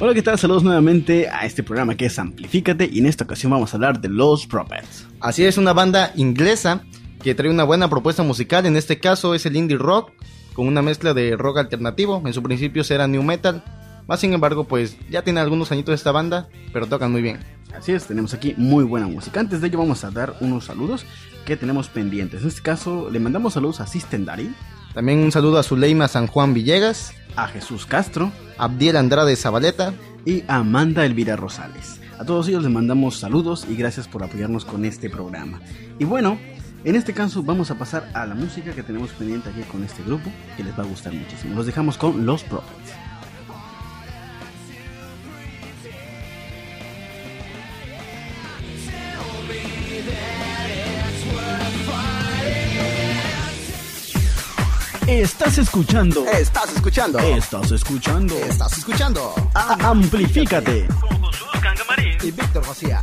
Hola, ¿qué tal? Saludos nuevamente a este programa que es Amplifícate y en esta ocasión vamos a hablar de Los Prophets. Así es, una banda inglesa que trae una buena propuesta musical, en este caso es el indie rock, con una mezcla de rock alternativo, en su principio será new metal, más sin embargo pues ya tiene algunos añitos esta banda, pero tocan muy bien. Así es, tenemos aquí muy buena música. Antes de ello vamos a dar unos saludos que tenemos pendientes. En este caso le mandamos saludos a Sistendari. También un saludo a Zuleima San Juan Villegas, a Jesús Castro, Abdiel Andrade Zabaleta y a Amanda Elvira Rosales. A todos ellos les mandamos saludos y gracias por apoyarnos con este programa. Y bueno, en este caso vamos a pasar a la música que tenemos pendiente aquí con este grupo, que les va a gustar muchísimo. Los dejamos con Los Prophets. Estás escuchando. Estás escuchando. Estás escuchando. Estás escuchando. A- Amplifícate. Y Víctor García.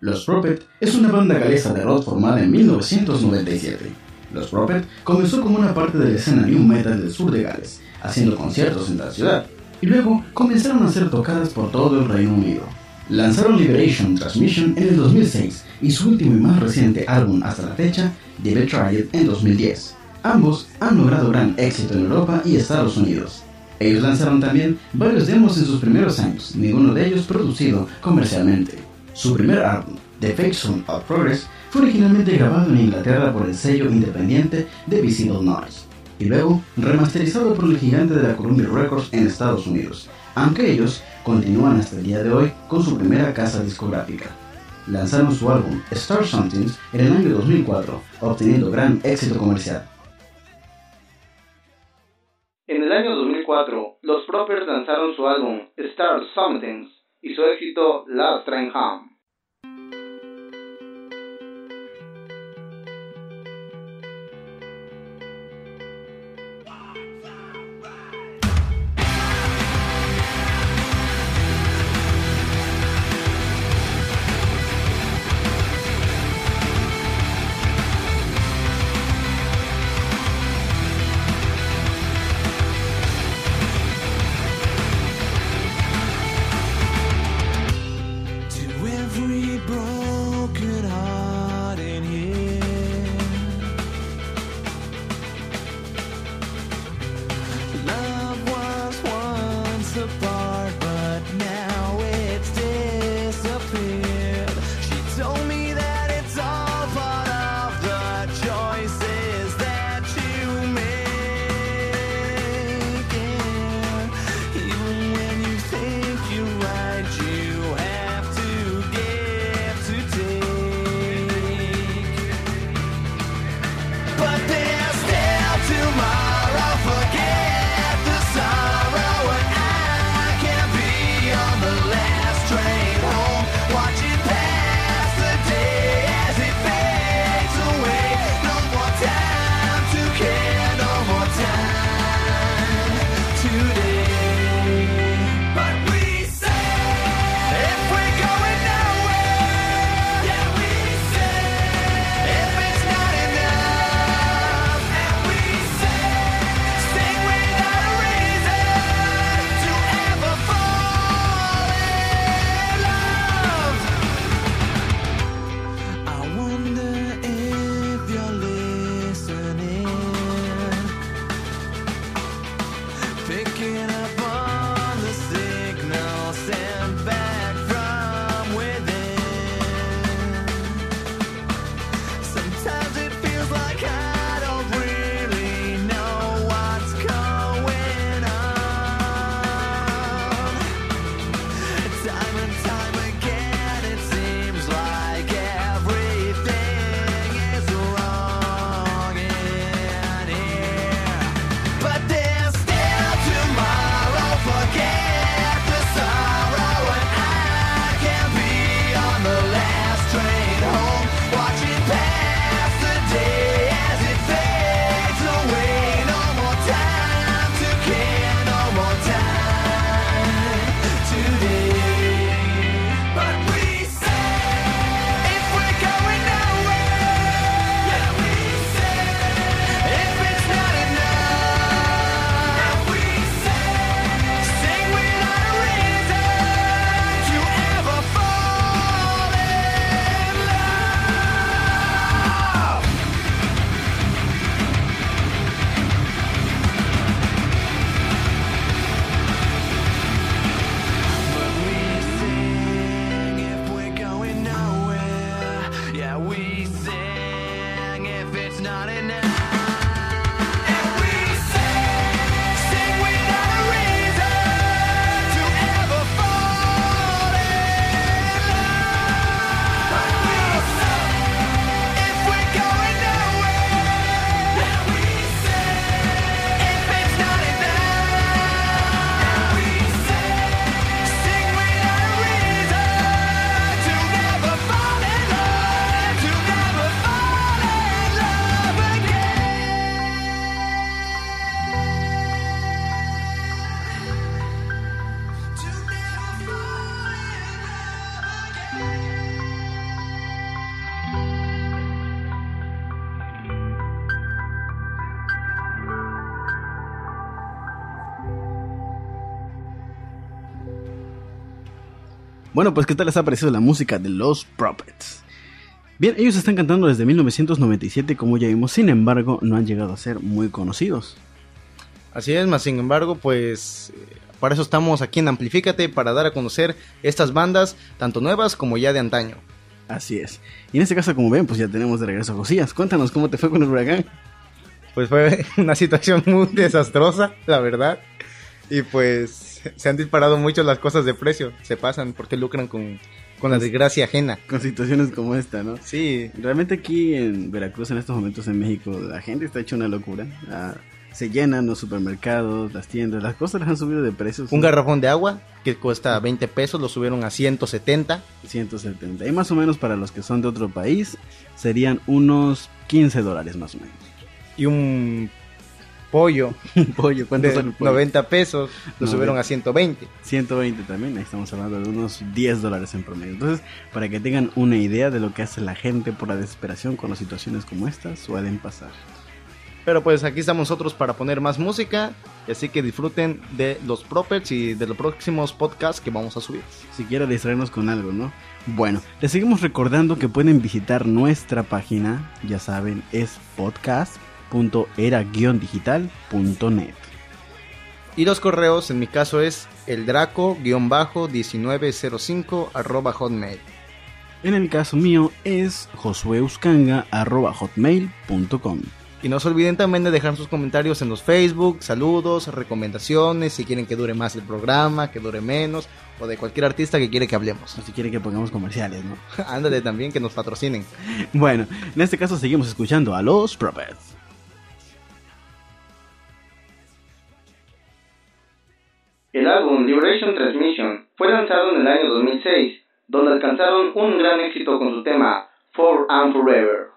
Los Prophet es una banda galesa de rock formada en 1997. Los Prophet comenzó como una parte de la escena new metal del sur de Gales, haciendo conciertos en la ciudad, y luego comenzaron a ser tocadas por todo el Reino Unido. Lanzaron Liberation Transmission en el 2006 y su último y más reciente álbum hasta la fecha, The Betrayed, en 2010. Ambos han logrado gran éxito en Europa y Estados Unidos. Ellos lanzaron también varios demos en sus primeros años, ninguno de ellos producido comercialmente. Su primer álbum, The Fake Sound of Progress, fue originalmente grabado en Inglaterra por el sello independiente de Visible Noise y luego remasterizado por el gigante de la Columbia Records en Estados Unidos, aunque ellos continúan hasta el día de hoy con su primera casa discográfica. Lanzaron su álbum Star Somethings en el año 2004, obteniendo gran éxito comercial. En el año 2004, los Proppers lanzaron su álbum Star Somethings y su éxito Last Train Home. Bueno, pues ¿qué tal les ha parecido la música de los Prophets? Bien, ellos están cantando desde 1997, como ya vimos, sin embargo, no han llegado a ser muy conocidos. Así es, más sin embargo, pues eh, para eso estamos aquí en Amplifícate, para dar a conocer estas bandas, tanto nuevas como ya de antaño. Así es. Y en este caso, como ven, pues ya tenemos de regreso a Josías. Cuéntanos cómo te fue con el huracán. Pues fue una situación muy desastrosa, la verdad. Y pues se han disparado mucho las cosas de precio, se pasan porque lucran con, con la desgracia ajena. Con situaciones como esta, ¿no? Sí, Realmente aquí en Veracruz, en estos momentos en México, la gente está hecha una locura. Ah, se llenan los supermercados, las tiendas, las cosas les han subido de precios. un garrafón de agua que cuesta 20 pesos, lo subieron a 170. 170. Y más o menos para los que son de otro país, serían unos 15 dólares más o menos. Y un pollo pollo, ¿cuánto sale el pollo? 90 pesos, lo 90. subieron a 120. 120 también, ahí estamos hablando de unos 10 dólares en promedio. Entonces, para que tengan una idea de lo que hace la gente por la desesperación cuando situaciones como estas suelen pasar. Pero pues aquí estamos nosotros para poner más música. Así que disfruten de los propets y de los próximos podcasts que vamos a subir. Siquiera distraernos con algo, ¿no? Bueno, les seguimos recordando que pueden visitar nuestra página, ya saben, es podcast.era-digital.net. Y los correos, en mi caso, es el draco-1905 arroba hotmail. En el caso mío es josueuskanga.hotmail.com. Y no se olviden también de dejar sus comentarios en los Facebook, saludos, recomendaciones, si quieren que dure más el programa, que dure menos, o de cualquier artista que quiere que hablemos. O si quieren que pongamos comerciales, ¿no? Ándale también que nos patrocinen. Bueno, en este caso seguimos escuchando a los Prophets. El álbum Liberation Transmission fue lanzado en el año 2006, donde alcanzaron un gran éxito con su tema For and Forever.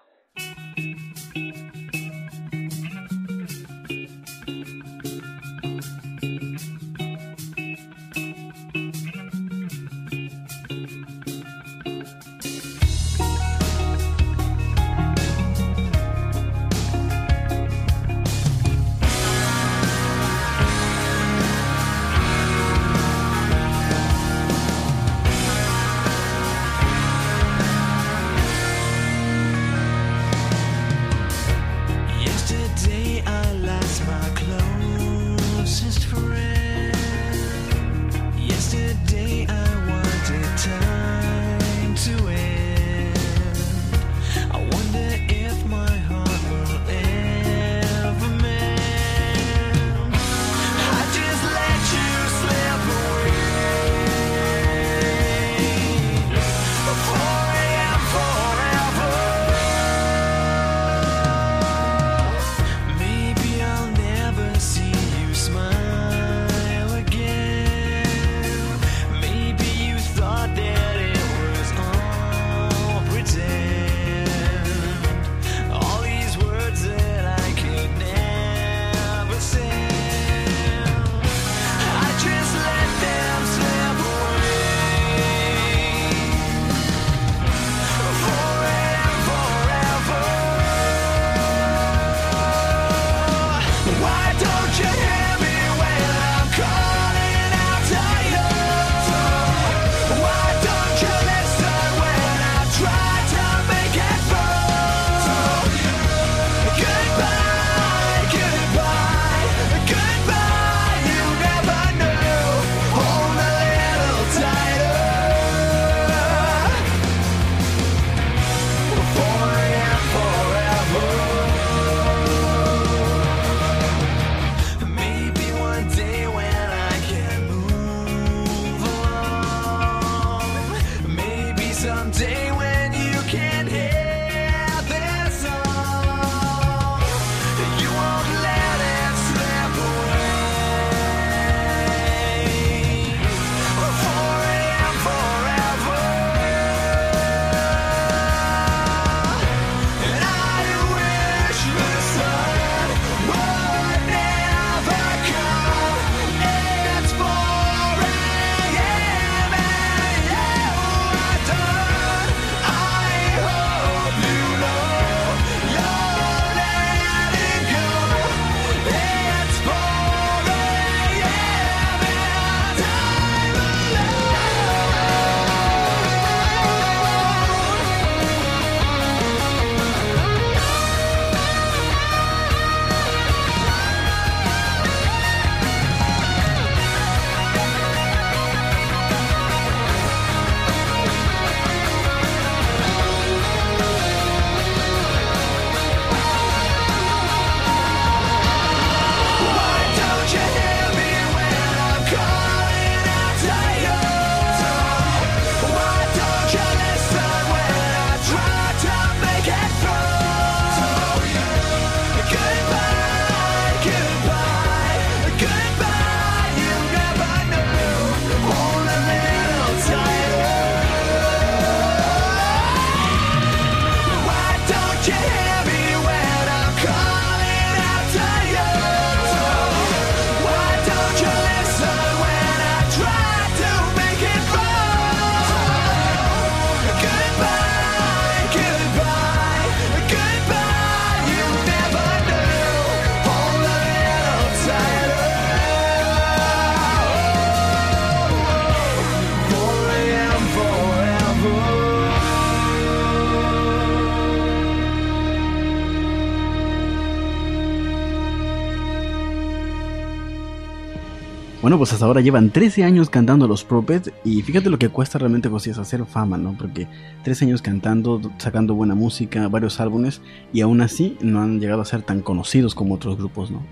Bueno, pues hasta ahora llevan 13 años cantando los Propets y fíjate lo que cuesta realmente Josías hacer fama, ¿no? Porque 13 años cantando, sacando buena música, varios álbumes y aún así no han llegado a ser tan conocidos como otros grupos, ¿no?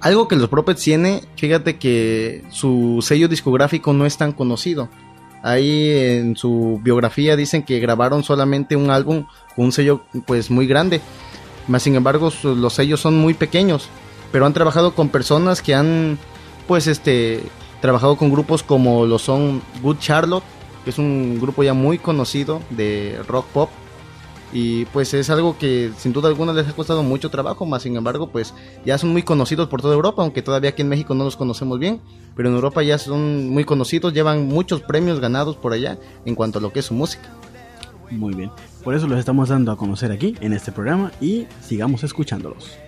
Algo que los Prophets tiene, fíjate que su sello discográfico no es tan conocido. Ahí en su biografía dicen que grabaron solamente un álbum con un sello pues muy grande. Más sin embargo, los sellos son muy pequeños, pero han trabajado con personas que han pues este trabajado con grupos como lo son Good Charlotte, que es un grupo ya muy conocido de rock pop y pues es algo que sin duda alguna les ha costado mucho trabajo, más sin embargo pues ya son muy conocidos por toda Europa, aunque todavía aquí en México no los conocemos bien, pero en Europa ya son muy conocidos, llevan muchos premios ganados por allá en cuanto a lo que es su música. Muy bien. Por eso los estamos dando a conocer aquí en este programa y sigamos escuchándolos.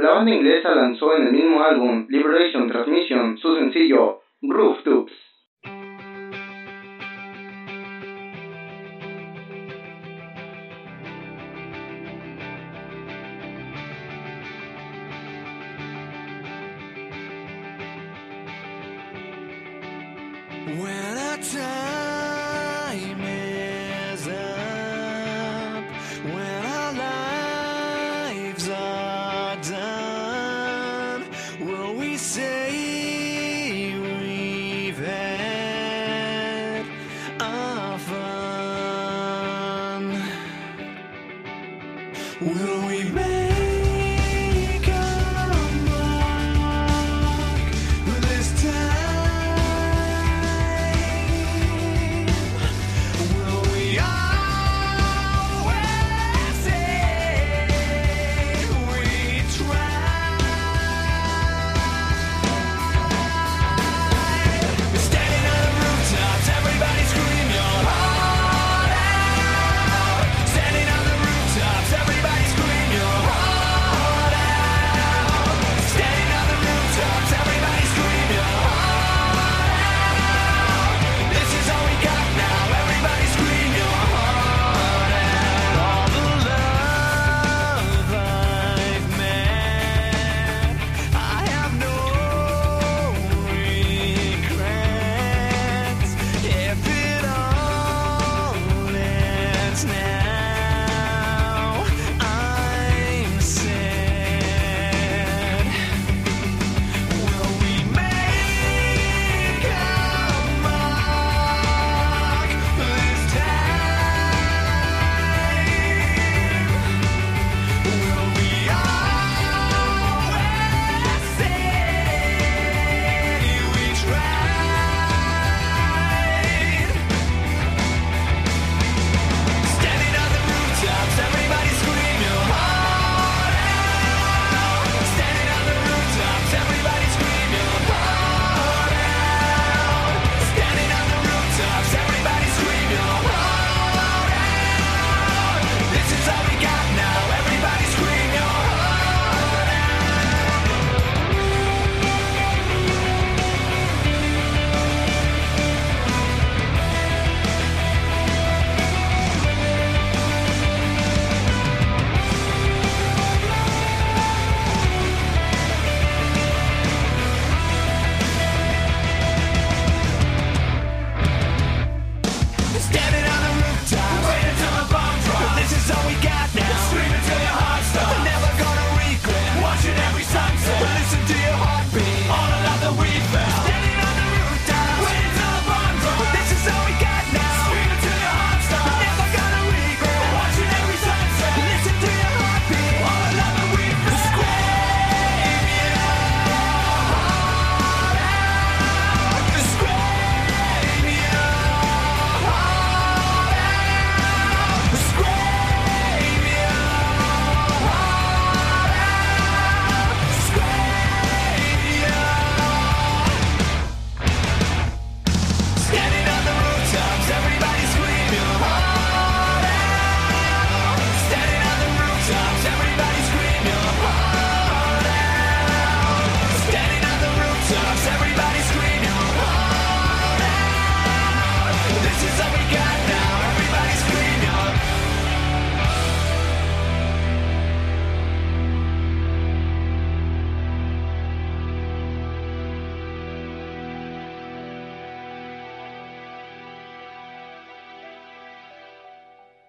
La banda inglesa lanzó en el mismo álbum Liberation Transmission su sencillo Tubes.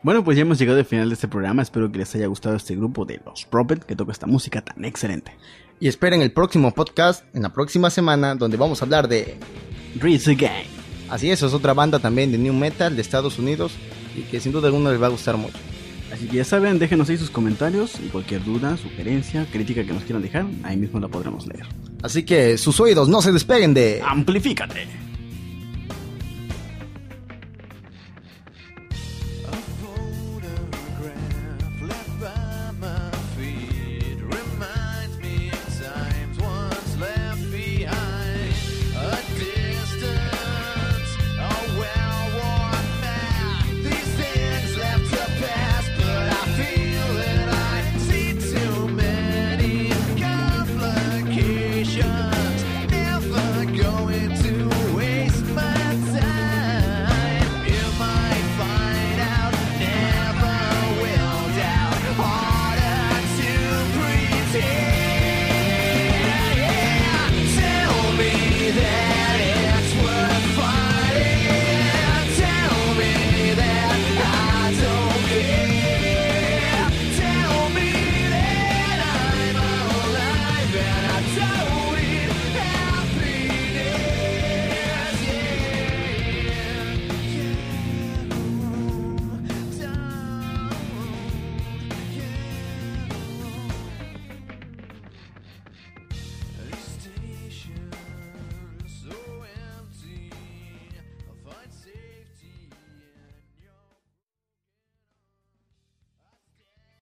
Bueno, pues ya hemos llegado al final de este programa. Espero que les haya gustado este grupo de los Prophet que toca esta música tan excelente. Y esperen el próximo podcast en la próxima semana donde vamos a hablar de... Rizzy Gang. Así es, es otra banda también de New Metal de Estados Unidos y que sin duda alguna les va a gustar mucho. Así que ya saben, déjenos ahí sus comentarios y cualquier duda, sugerencia, crítica que nos quieran dejar, ahí mismo la podremos leer. Así que sus oídos no se despeguen de... ¡Amplifícate!